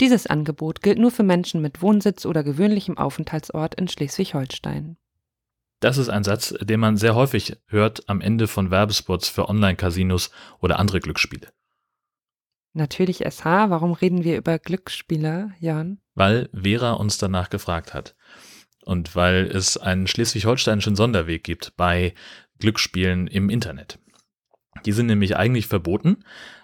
Dieses Angebot gilt nur für Menschen mit Wohnsitz oder gewöhnlichem Aufenthaltsort in Schleswig-Holstein. Das ist ein Satz, den man sehr häufig hört am Ende von Werbespots für Online-Casinos oder andere Glücksspiele. Natürlich SH, warum reden wir über Glücksspiele, Jan? Weil Vera uns danach gefragt hat. Und weil es einen schleswig-holsteinischen Sonderweg gibt bei Glücksspielen im Internet. Die sind nämlich eigentlich verboten.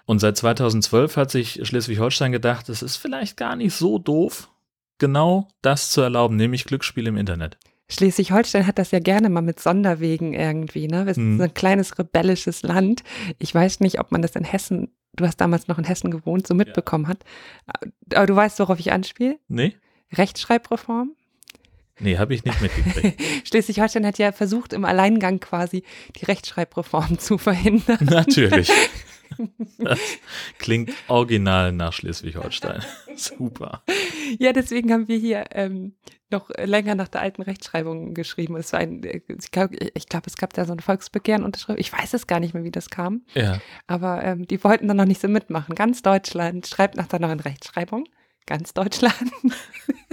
Und seit 2012 hat sich Schleswig-Holstein gedacht, es ist vielleicht gar nicht so doof, genau das zu erlauben, nämlich Glücksspiele im Internet. Schleswig-Holstein hat das ja gerne mal mit Sonderwegen irgendwie, ne? Wir sind hm. ein kleines rebellisches Land. Ich weiß nicht, ob man das in Hessen, du hast damals noch in Hessen gewohnt, so mitbekommen ja. hat. Aber du weißt, worauf ich anspiele? Nee. Rechtschreibreform? Nee, habe ich nicht mitgekriegt. Schleswig-Holstein hat ja versucht, im Alleingang quasi die Rechtschreibreform zu verhindern. Natürlich. Das klingt original nach Schleswig-Holstein. Super. Ja, deswegen haben wir hier ähm, noch länger nach der alten Rechtschreibung geschrieben. Es war ein, ich glaube, glaub, es gab da so ein Volksbegehren unterschrieben. Ich weiß es gar nicht mehr, wie das kam. Ja. Aber ähm, die wollten dann noch nicht so mitmachen. Ganz Deutschland schreibt nach der neuen Rechtschreibung. Ganz Deutschland.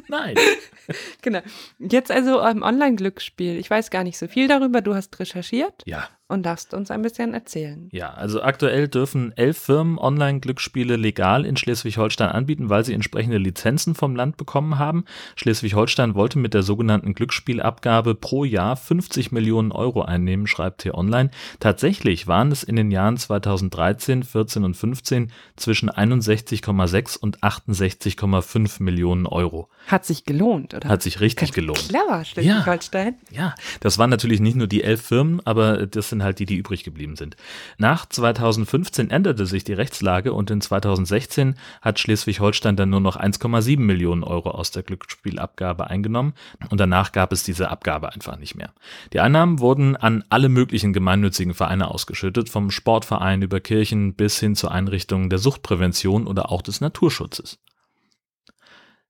Nein. genau. Jetzt also ähm, Online-Glücksspiel. Ich weiß gar nicht so viel darüber. Du hast recherchiert. Ja und darfst uns ein bisschen erzählen. Ja, also aktuell dürfen elf Firmen Online-Glücksspiele legal in Schleswig-Holstein anbieten, weil sie entsprechende Lizenzen vom Land bekommen haben. Schleswig-Holstein wollte mit der sogenannten Glücksspielabgabe pro Jahr 50 Millionen Euro einnehmen, schreibt hier online. Tatsächlich waren es in den Jahren 2013, 14 und 15 zwischen 61,6 und 68,5 Millionen Euro. Hat sich gelohnt, oder? Hat sich richtig gelohnt. Clever, Schleswig-Holstein. Ja, ja, das waren natürlich nicht nur die elf Firmen, aber das sind halt die, die übrig geblieben sind. Nach 2015 änderte sich die Rechtslage und in 2016 hat Schleswig-Holstein dann nur noch 1,7 Millionen Euro aus der Glücksspielabgabe eingenommen und danach gab es diese Abgabe einfach nicht mehr. Die Einnahmen wurden an alle möglichen gemeinnützigen Vereine ausgeschüttet, vom Sportverein über Kirchen bis hin zu Einrichtungen der Suchtprävention oder auch des Naturschutzes.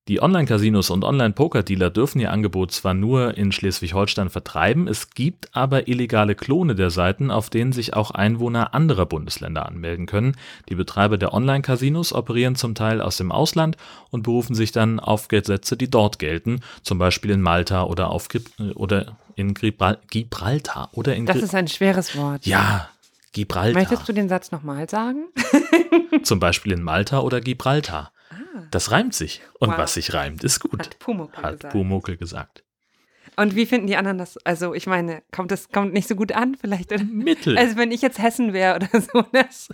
Die Online-Casinos und Online-Poker-Dealer dürfen ihr Angebot zwar nur in Schleswig-Holstein vertreiben, es gibt aber illegale Klone der Seiten, auf denen sich auch Einwohner anderer Bundesländer anmelden können. Die Betreiber der Online-Casinos operieren zum Teil aus dem Ausland und berufen sich dann auf Gesetze, die dort gelten, zum Beispiel in Malta oder, auf, oder in Gibraltar. Oder in das ist ein schweres Wort. Ja, Gibraltar. Möchtest du den Satz nochmal sagen? zum Beispiel in Malta oder Gibraltar. Das reimt sich. Und wow. was sich reimt, ist gut. Hat Pumuckl Hat gesagt. Pumuckl gesagt. Und wie finden die anderen das? Also, ich meine, kommt das kommt nicht so gut an, vielleicht? Oder? Mittel. Also, wenn ich jetzt Hessen wäre oder so. Das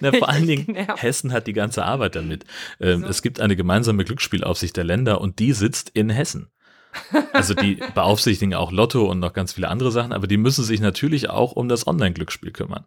Na, vor allen Dingen, genervt. Hessen hat die ganze Arbeit damit. Ähm, so. Es gibt eine gemeinsame Glücksspielaufsicht der Länder und die sitzt in Hessen. Also, die beaufsichtigen auch Lotto und noch ganz viele andere Sachen, aber die müssen sich natürlich auch um das Online-Glücksspiel kümmern.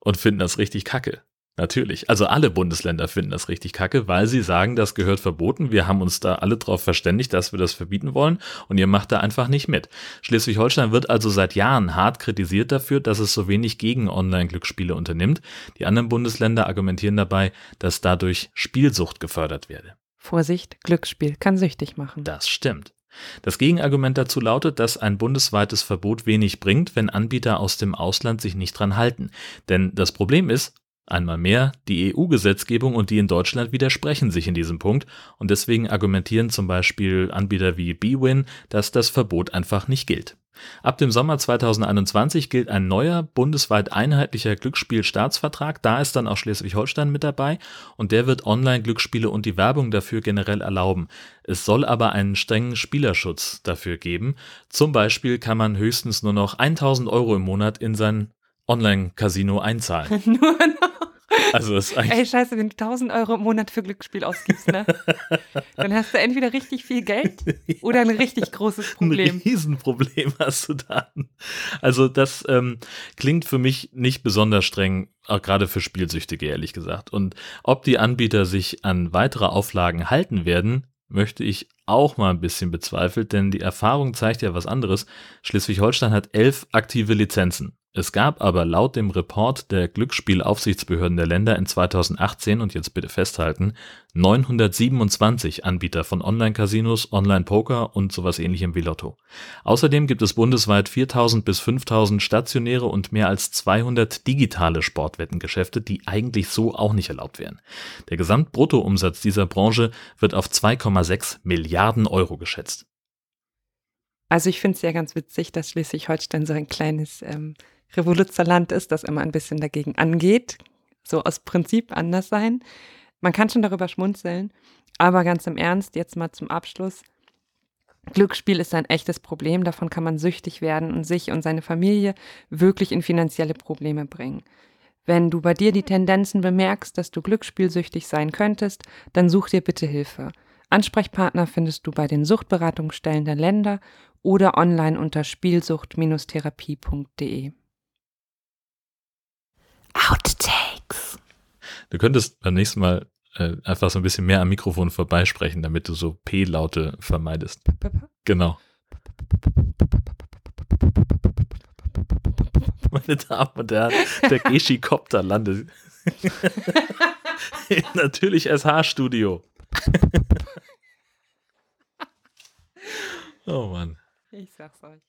Und finden das richtig kacke. Natürlich. Also alle Bundesländer finden das richtig kacke, weil sie sagen, das gehört verboten. Wir haben uns da alle darauf verständigt, dass wir das verbieten wollen und ihr macht da einfach nicht mit. Schleswig-Holstein wird also seit Jahren hart kritisiert dafür, dass es so wenig gegen Online-Glücksspiele unternimmt. Die anderen Bundesländer argumentieren dabei, dass dadurch Spielsucht gefördert werde. Vorsicht, Glücksspiel kann süchtig machen. Das stimmt. Das Gegenargument dazu lautet, dass ein bundesweites Verbot wenig bringt, wenn Anbieter aus dem Ausland sich nicht dran halten. Denn das Problem ist, Einmal mehr, die EU-Gesetzgebung und die in Deutschland widersprechen sich in diesem Punkt und deswegen argumentieren zum Beispiel Anbieter wie BWin, dass das Verbot einfach nicht gilt. Ab dem Sommer 2021 gilt ein neuer, bundesweit einheitlicher Glücksspielstaatsvertrag, da ist dann auch Schleswig-Holstein mit dabei und der wird Online-Glücksspiele und die Werbung dafür generell erlauben. Es soll aber einen strengen Spielerschutz dafür geben. Zum Beispiel kann man höchstens nur noch 1000 Euro im Monat in sein Online-Casino einzahlen. nur Also ist eigentlich Ey, scheiße, wenn du 1000 Euro im Monat für Glücksspiel ausgibst, ne? Dann hast du entweder richtig viel Geld oder ein richtig großes Problem. Ein Riesenproblem hast du dann. Also das ähm, klingt für mich nicht besonders streng, auch gerade für Spielsüchtige, ehrlich gesagt. Und ob die Anbieter sich an weitere Auflagen halten werden, möchte ich auch mal ein bisschen bezweifelt, denn die Erfahrung zeigt ja was anderes. Schleswig-Holstein hat elf aktive Lizenzen Es gab aber laut dem Report der Glücksspielaufsichtsbehörden der Länder in 2018 und jetzt bitte festhalten 927 Anbieter von Online-Casinos, Online-Poker und sowas ähnlichem wie Lotto. Außerdem gibt es bundesweit 4000 bis 5000 stationäre und mehr als 200 digitale Sportwettengeschäfte, die eigentlich so auch nicht erlaubt wären. Der Gesamtbruttoumsatz dieser Branche wird auf 2,6 Milliarden Euro geschätzt. Also ich finde es ja ganz witzig, dass Schleswig-Holstein so ein kleines ähm, Revoluzerland ist, das immer ein bisschen dagegen angeht. So aus Prinzip anders sein. Man kann schon darüber schmunzeln, aber ganz im Ernst, jetzt mal zum Abschluss. Glücksspiel ist ein echtes Problem, davon kann man süchtig werden und sich und seine Familie wirklich in finanzielle Probleme bringen. Wenn du bei dir die Tendenzen bemerkst, dass du glücksspielsüchtig sein könntest, dann such dir bitte Hilfe. Ansprechpartner findest du bei den Suchtberatungsstellen der Länder oder online unter spielsucht-therapie.de. Outtakes. Du könntest beim nächsten Mal äh, einfach so ein bisschen mehr am Mikrofon vorbeisprechen, damit du so P-Laute vermeidest. Genau. Meine Damen und Herren, der Geschi-Kopter landet. Natürlich SH-Studio. oh Mann. Ich sag's euch.